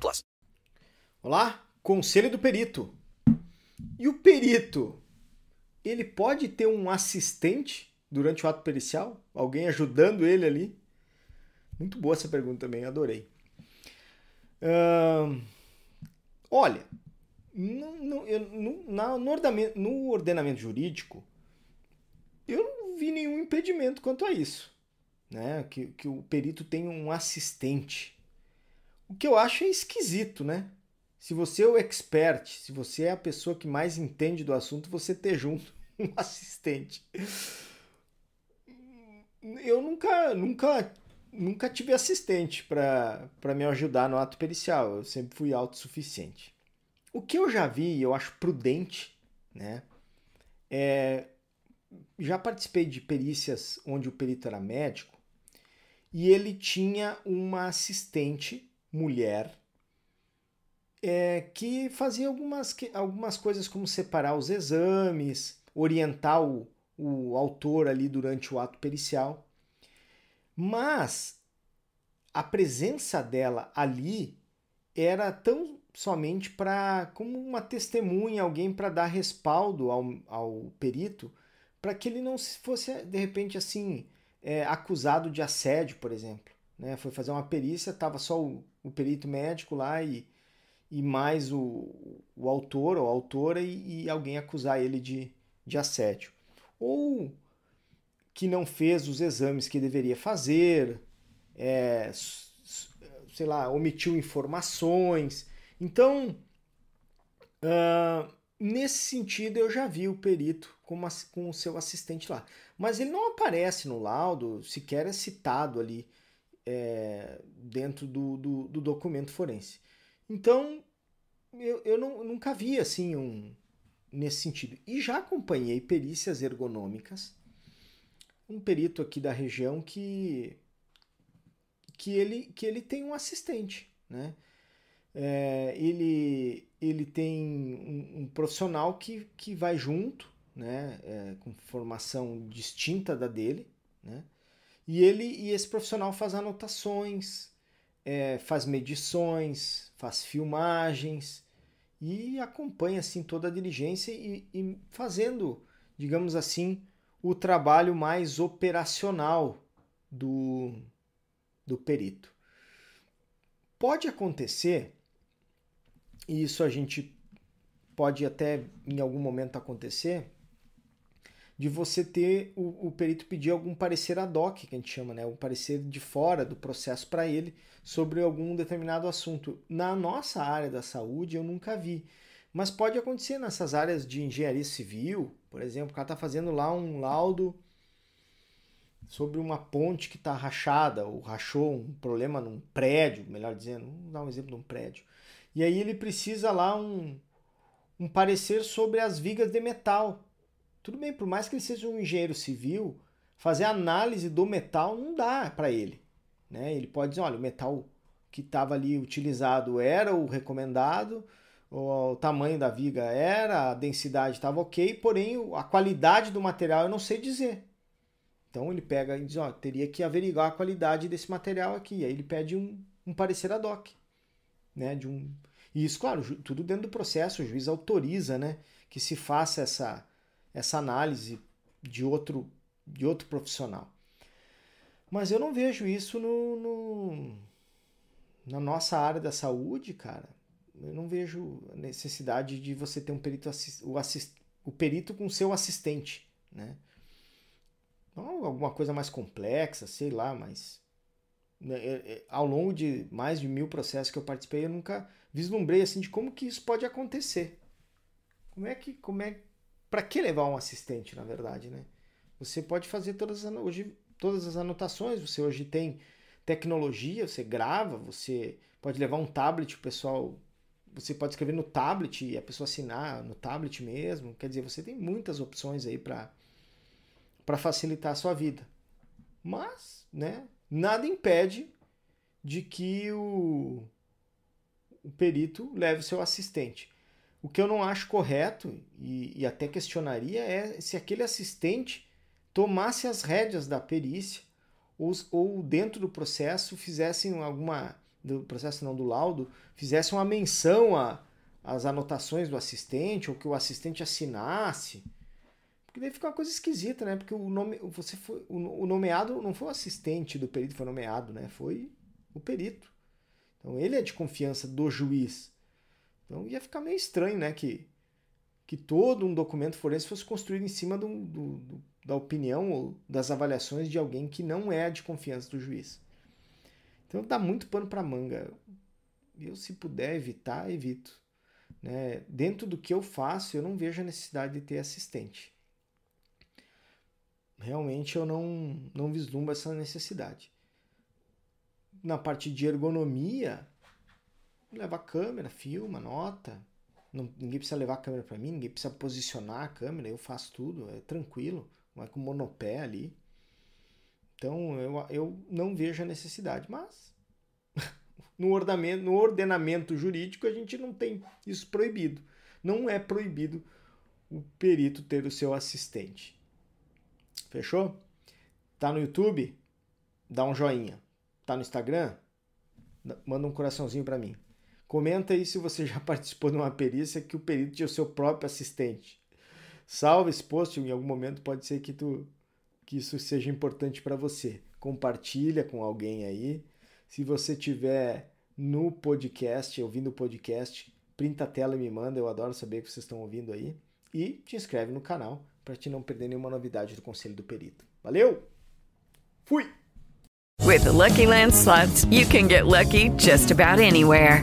plus. Olá, conselho do perito. E o perito, ele pode ter um assistente durante o ato pericial? Alguém ajudando ele ali? Muito boa essa pergunta também, adorei. Olha, no, no, no- no ordenamento, no ordenamento jurídico, eu não vi nenhum impedimento quanto a isso. Né? Que, que o perito tenha um assistente. O que eu acho é esquisito, né? Se você é o expert, se você é a pessoa que mais entende do assunto, você ter junto um assistente. Eu nunca, nunca, nunca tive assistente para me ajudar no ato pericial. Eu sempre fui autossuficiente. O que eu já vi, e eu acho prudente, né? É, já participei de perícias onde o perito era médico e ele tinha uma assistente mulher é, que fazia algumas, que- algumas coisas como separar os exames, orientar o, o autor ali durante o ato pericial. Mas a presença dela ali era tão somente para como uma testemunha, alguém para dar respaldo ao, ao perito, para que ele não se fosse de repente assim é, acusado de assédio, por exemplo. Né? Foi fazer uma perícia, estava só o, o perito médico lá e, e mais o, o autor ou autora e, e alguém acusar ele de, de assédio. Ou que não fez os exames que deveria fazer, é, sei lá, omitiu informações. Então, ah, nesse sentido, eu já vi o perito com, ass- com o seu assistente lá. Mas ele não aparece no laudo, sequer é citado ali é, dentro do, do, do documento forense. Então, eu, eu não- nunca vi assim um nesse sentido. E já acompanhei perícias ergonômicas, um perito aqui da região que que ele, que ele tem um assistente, né? É, ele, ele tem um, um profissional que, que vai junto, né? É, com formação distinta da dele, né? E ele e esse profissional faz anotações, é, faz medições, faz filmagens e acompanha assim toda a diligência e, e fazendo, digamos assim, o trabalho mais operacional do, do perito. Pode acontecer, e isso a gente pode até em algum momento acontecer, de você ter o, o perito pedir algum parecer ad hoc, que a gente chama, né? Um parecer de fora do processo para ele sobre algum determinado assunto. Na nossa área da saúde eu nunca vi. Mas pode acontecer nessas áreas de engenharia civil, por exemplo, o cara está fazendo lá um laudo sobre uma ponte que está rachada, ou rachou um problema num prédio, melhor dizendo, vamos dar um exemplo de um prédio. E aí ele precisa lá um, um parecer sobre as vigas de metal. Tudo bem, por mais que ele seja um engenheiro civil, fazer análise do metal não dá para ele. Né? Ele pode dizer, olha, o metal que estava ali utilizado era o recomendado, o tamanho da viga era, a densidade estava ok, porém a qualidade do material eu não sei dizer. Então ele pega e diz, ó, teria que averiguar a qualidade desse material aqui. Aí ele pede um, um parecer ad hoc. Né, de um... E isso, claro, tudo dentro do processo, o juiz autoriza né, que se faça essa, essa análise de outro, de outro profissional. Mas eu não vejo isso no, no- na nossa área da saúde, cara. Eu não vejo a necessidade de você ter um perito assis- o, assis- o perito com seu assistente, né? Não, alguma coisa mais complexa, sei lá, mas né, é- é- ao longo de mais de mil processos que eu participei, eu nunca vislumbrei assim de como que isso pode acontecer. Como é que, como é, para que levar um assistente, na verdade, né? Você pode fazer todas as, hoje, todas as anotações, você hoje tem tecnologia, você grava, você pode levar um tablet, o pessoal. Você pode escrever no tablet e a pessoa assinar no tablet mesmo. Quer dizer, você tem muitas opções aí para facilitar a sua vida. Mas, né, nada impede de que o, o perito leve seu assistente. O que eu não acho correto e, e até questionaria é se aquele assistente tomasse as rédeas da perícia ou, ou dentro do processo fizessem alguma do processo não do laudo fizesse uma menção as anotações do assistente ou que o assistente assinasse. Porque daí fica uma coisa esquisita né? Porque o nome você foi o nomeado não foi o assistente do perito foi nomeado né? Foi o perito. Então ele é de confiança do juiz então ia ficar meio estranho né que que todo um documento forense fosse construído em cima do, do, do da opinião ou das avaliações de alguém que não é de confiança do juiz. Então dá muito pano para manga. Eu, se puder evitar, evito. Né? Dentro do que eu faço, eu não vejo a necessidade de ter assistente. Realmente eu não, não vislumbro essa necessidade. Na parte de ergonomia, leva a câmera, filma, nota. Não, ninguém precisa levar a câmera para mim, ninguém precisa posicionar a câmera, eu faço tudo, é tranquilo vai com monopé ali. Então eu, eu não vejo a necessidade, mas no ordenamento, no ordenamento jurídico a gente não tem isso proibido. Não é proibido o perito ter o seu assistente. Fechou? Tá no YouTube? Dá um joinha. Tá no Instagram? Manda um coraçãozinho para mim. Comenta aí se você já participou de uma perícia que o perito tinha o seu próprio assistente salva esse post em algum momento pode ser que tu que isso seja importante para você. Compartilha com alguém aí. Se você tiver no podcast, ouvindo o podcast, printa a tela e me manda, eu adoro saber que vocês estão ouvindo aí. E te inscreve no canal para te não perder nenhuma novidade do Conselho do Perito. Valeu? Fui! With the Lucky Land slots, you can get lucky just about anywhere.